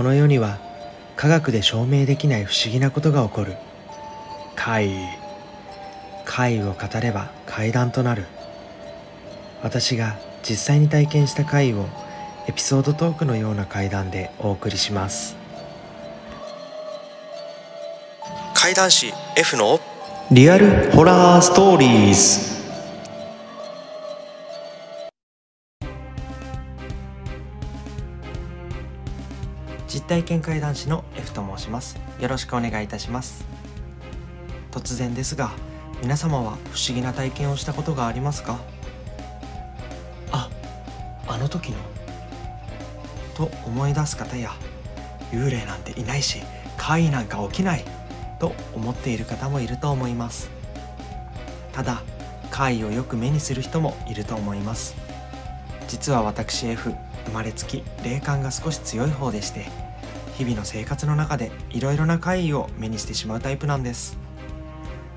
この世には科学で証明できない不思議なことが起こる。怪異。怪異を語れば怪談となる。私が実際に体験した怪異をエピソードトークのような怪談でお送りします。怪談師 F のリアルホラーストーリーズ体験怪談師の F と申します。よろしくお願いいたします。突然ですが皆様は不思議な体験をしたことがありますか？ああの時の？と思い出す方や幽霊なんていないし怪異なんか起きないと思っている方もいると思います。ただ怪異をよく目にする人もいると思います。実は私 F 生まれつき霊感が少し強い方でして日々の生活の中でいろいろな怪異を目にしてしまうタイプなんです。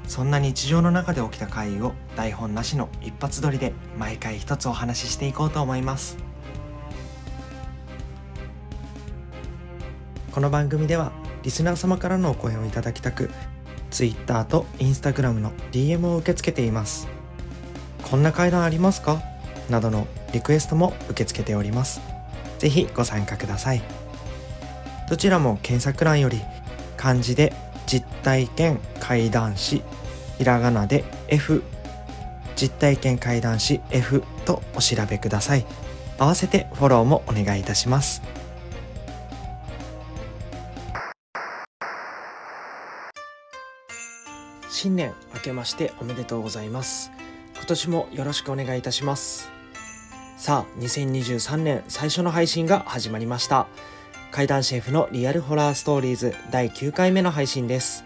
そんな日常の中で起きた怪異を台本なしの一発撮りで毎回一つお話ししていこうと思います。この番組ではリスナー様からのお声をいただきたく Twitter と Instagram の DM を受け付けています。こんな階段ありますか？などのリクエストも受け付けております。ぜひご参加ください。どちらも検索欄より漢字で実体験怪談師ひらがなで F 実体験怪談師 F とお調べください。合わせてフォローもお願いいたします。新年明けましておめでとうございます。今年もよろしくお願いいたします。さあ2023年最初の配信が始まりました。怪談シェフのリアルホラーストーリーズ第9回目の配信です。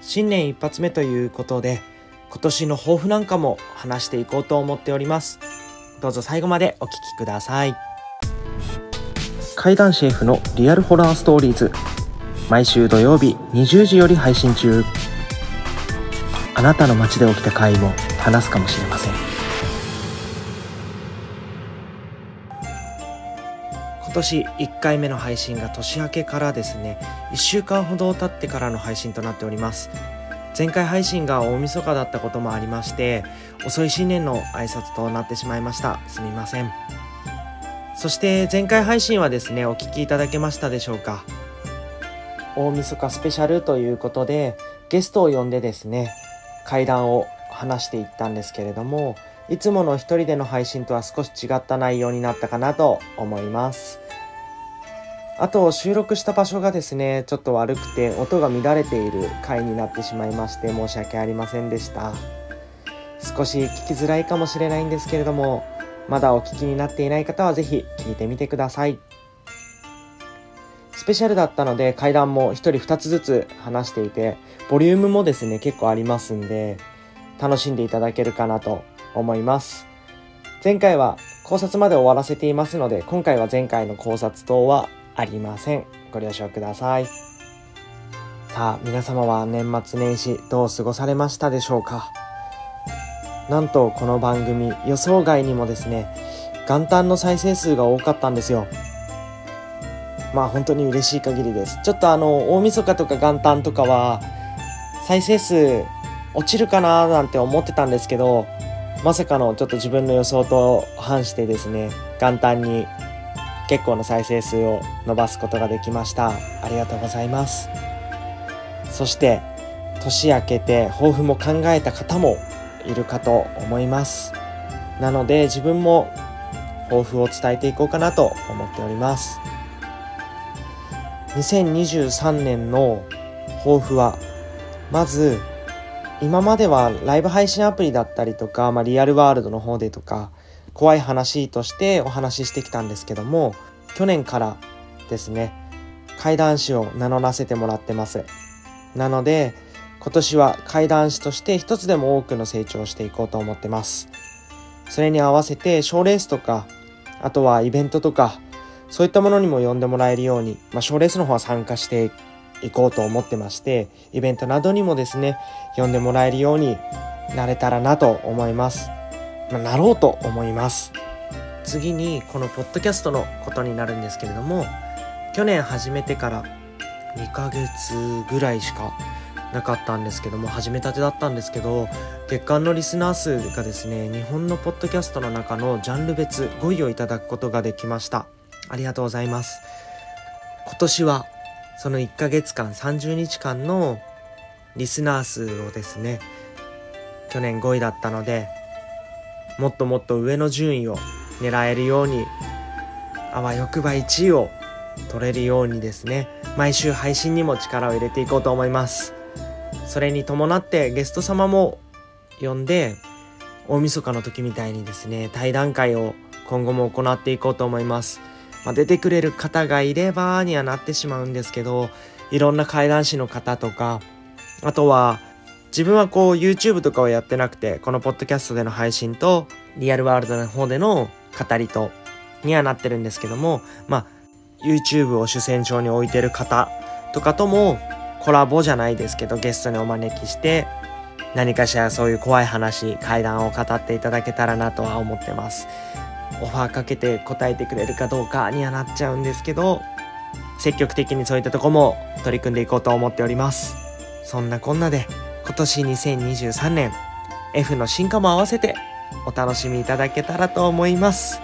新年一発目ということで今年の抱負なんかも話していこうと思っております。どうぞ最後までお聴きください。怪談シェフのリアルホラーストーリーズ毎週土曜日20時より配信中。あなたの街で起きた怪異も話すかもしれません。年1回目の配信が年明けからですね1週間ほど経ってからの配信となっております。前回配信が大晦日だったこともありまして遅い新年の挨拶となってしまいました。すみません。そして前回配信はですねお聞きいただけましたでしょうか。大晦日スペシャルということでゲストを呼んでですね階段を話していったんですけれどもいつもの一人での配信とは少し違った内容になったかなと思います。あと収録した場所がですねちょっと悪くて音が乱れている回になってしまいまして申し訳ありませんでした。少し聞きづらいかもしれないんですけれどもまだお聞きになっていない方は是非聞いてみてください。スペシャルだったので階段も1人2つずつ話していてボリュームもですね結構ありますんで楽しんでいただけるかなと思います。前回は考察まで終わらせていますので今回は前回の考察等はありません。ご了承ください。さあ皆様は年末年始どう過ごされましたでしょうか？なんとこの番組予想外にもですね元旦の再生数が多かったんですよ。まあ本当に嬉しい限りです。ちょっとあの、大晦日とか元旦とかは、再生数落ちるかななんて思ってたんですけど、まさかのちょっと自分の予想と反してですね、元旦に結構な再生数を伸ばすことができました。ありがとうございます。そして、年明けて抱負も考えた方もいるかと思います。なので自分も抱負を伝えていこうかなと思っております。2023年の抱負はまず今まではライブ配信アプリだったりとか、まあ、リアルワールドの方でとか怖い話としてお話ししてきたんですけども去年からですね怪談師を名乗らせてもらってますなので今年は怪談師として一つでも多くの成長をしていこうと思ってますそれに合わせて賞レースとかあとはイベントとかそういったものにも呼んでもらえるように、まあ、賞レースの方は参加していこうと思ってまして、イベントなどにもですね、呼んでもらえるようになれたらなと思います。まあ、なろうと思います。次に、このポッドキャストのことになるんですけれども、去年始めてから2ヶ月ぐらいしかなかったんですけども始めたてだったんですけど月間のリスナー数がですね日本のポッドキャストの中のジャンル別5位をいただくことができましたありがとうございます今年はその1ヶ月間30日間のリスナー数をですね去年5位だったのでもっともっと上の順位を狙えるようにあわよくば1位を取れるようにですね。毎週配信にも力を入れていこうと思います。それに伴ってゲスト様も呼んで大晦日の時みたいにですね対談会を今後も行っていこうと思います、まあ、出てくれる方がいればにはなってしまうんですけどいろんな怪談師の方とかあとは自分はこう YouTube とかはやってなくてこのポッドキャストでの配信とリアルワールドの方での語りとにはなってるんですけどもまあ YouTube を主戦場に置いてる方とかともコラボじゃないですけどゲストにお招きして何かしらそういう怖い話怪談を語っていただけたらなとは思ってます。オファーかけて答えてくれるかどうかにはなっちゃうんですけど積極的にそういったとこも取り組んでいこうと思っております。そんなこんなで。今年2023年 F の進化も合わせてお楽しみいただけたらと思います。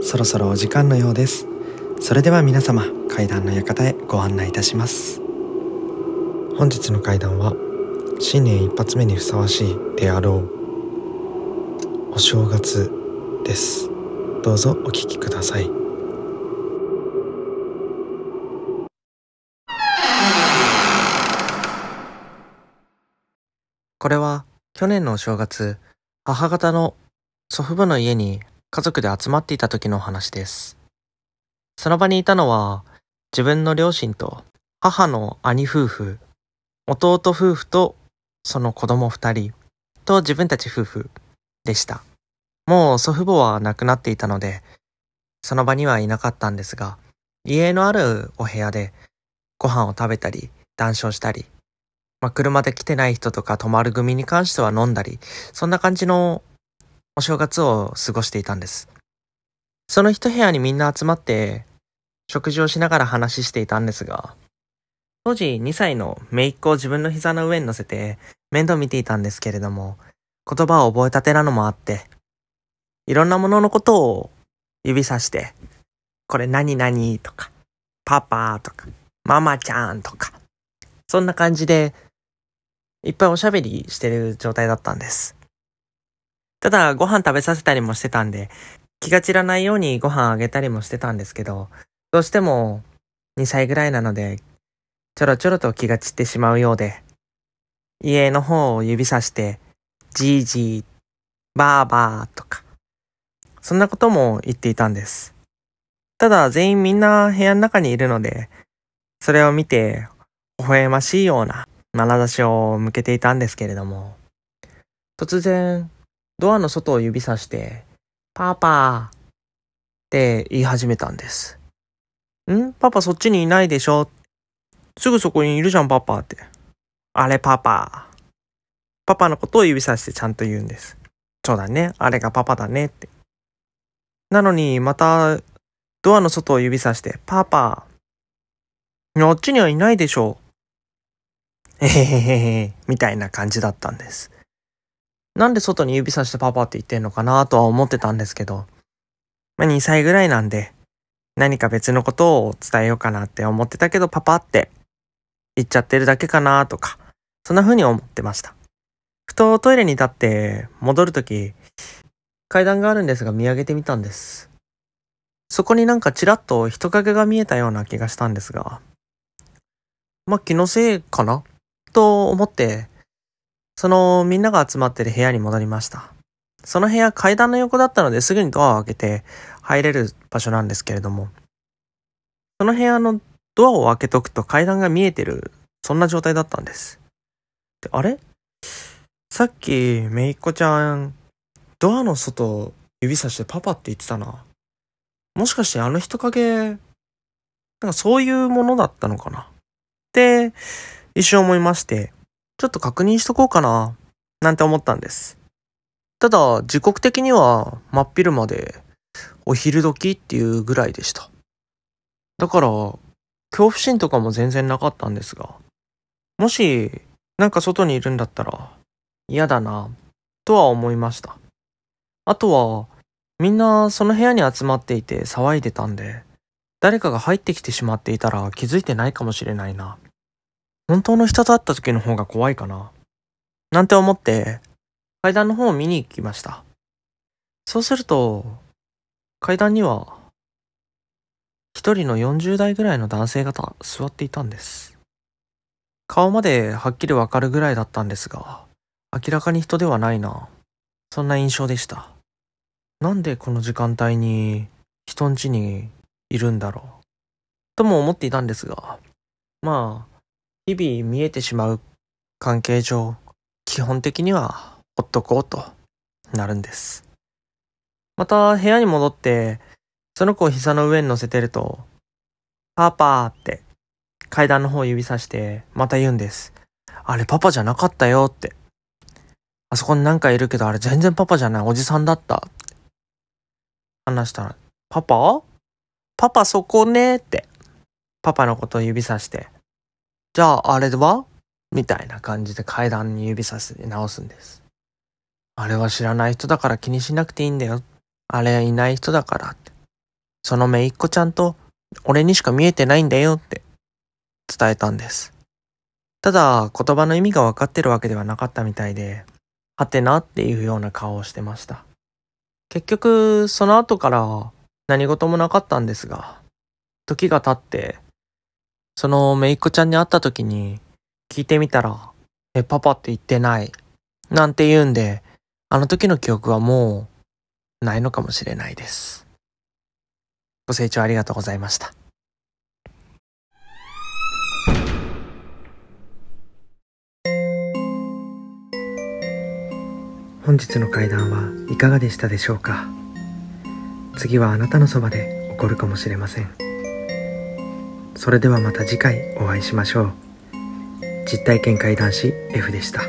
そろそろお時間のようです。それでは皆様階段の館へご案内いたします。本日の階段は新年一発目にふさわしいであろうお正月ですどうぞお聞きくださいこれは去年のお正月母方の祖父母の家に家族で集まっていた時の話です。その場にいたのは、自分の両親と母の兄夫婦、弟夫婦とその子供二人と自分たち夫婦でした。もう祖父母は亡くなっていたので、その場にはいなかったんですが、家のあるお部屋でご飯を食べたり、談笑したり、まあ、車で来てない人とか泊まる組に関しては飲んだり、そんな感じのお正月を過ごしていたんです。その一部屋にみんな集まって食事をしながら話していたんですが、当時2歳の姪っ子を自分の膝の上に乗せて面倒見ていたんですけれども、言葉を覚えたてなのもあって、いろんなもののことを指さして、これ何々とか、パパとか、ママちゃんとか、そんな感じで、いっぱいおしゃべりしてる状態だったんです。ただ、ご飯食べさせたりもしてたんで、気が散らないようにご飯あげたりもしてたんですけど、どうしても2歳ぐらいなので、ちょろちょろと気が散ってしまうようで、家の方を指さして、じいじい、ばあばあとか、そんなことも言っていたんです。ただ全員みんな部屋の中にいるので、それを見て、微笑ましいような眼差しを向けていたんですけれども、突然、ドアの外を指さして、パパーって言い始めたんです。ん？パパそっちにいないでしょすぐそこにいるじゃんパパって。あれパパ。パパのことを指さしてちゃんと言うんです。そうだね。あれがパパだねって。なのに、また、ドアの外を指さして、パパ。あっちにはいないでしょう。へへへへへ、みたいな感じだったんです。なんで外に指さしてパパって言ってんのかなとは思ってたんですけど、まあ、2歳ぐらいなんで、何か別のことを伝えようかなって思ってたけど、パパって言っちゃってるだけかなとか、そんな風に思ってました。ふとトイレに立って戻るとき、階段があるんですが見上げてみたんです。そこになんかちらっと人影が見えたような気がしたんですが、まあ気のせいかな？と思ってそのみんなが集まってる部屋に戻りました。その部屋階段の横だったのですぐにドアを開けて入れる場所なんですけれども、その部屋のドアを開けとくと階段が見えてる、そんな状態だったんです。であれ？さっきめいっ子ちゃん、ドアの外指さしてパパって言ってたな。もしかしてあの人影、なんかそういうものだったのかな？って一瞬思いまして、ちょっと確認しとこうかな、なんて思ったんです。ただ、時刻的には真っ昼までお昼時っていうぐらいでした。だから、恐怖心とかも全然なかったんですが、もし、なんか外にいるんだったら嫌だな、とは思いました。あとは、みんなその部屋に集まっていて騒いでたんで、誰かが入ってきてしまっていたら気づいてないかもしれないな。本当の人と会った時の方が怖いかな。なんて思って、階段の方を見に行きました。そうすると、階段には、一人の40代ぐらいの男性方座っていたんです。顔まではっきりわかるぐらいだったんですが、明らかに人ではないな。そんな印象でした。なんでこの時間帯に人ん家にいるんだろう。とも思っていたんですが、まあ、日々見えてしまう関係上、基本的にはほっとこうとなるんです。また部屋に戻って、その子を膝の上に乗せてると、パパーって階段の方を指さしてまた言うんです。あれパパじゃなかったよって。あそこになんかいるけどあれ全然パパじゃないおじさんだった。話したら、パパ？パパそこねって。パパのことを指さして。じゃああれは？みたいな感じで階段に指さして直すんです。あれは知らない人だから気にしなくていいんだよ。あれいない人だからって。そのめいっ子ちゃんと俺にしか見えてないんだよって伝えたんです。ただ言葉の意味が分かってるわけではなかったみたいで、はてなっていうような顔をしてました。結局、その後から何事もなかったんですが、時が経って、そのめいっ子ちゃんに会った時に聞いてみたら、え、パパって言ってない。なんて言うんで、あの時の記憶はもうないのかもしれないです。ご清聴ありがとうございました。本日の会談はいかがでしたでしょうか？次はあなたのそばで起こるかもしれません。それではまた次回お会いしましょう。実体験会談師 F でした。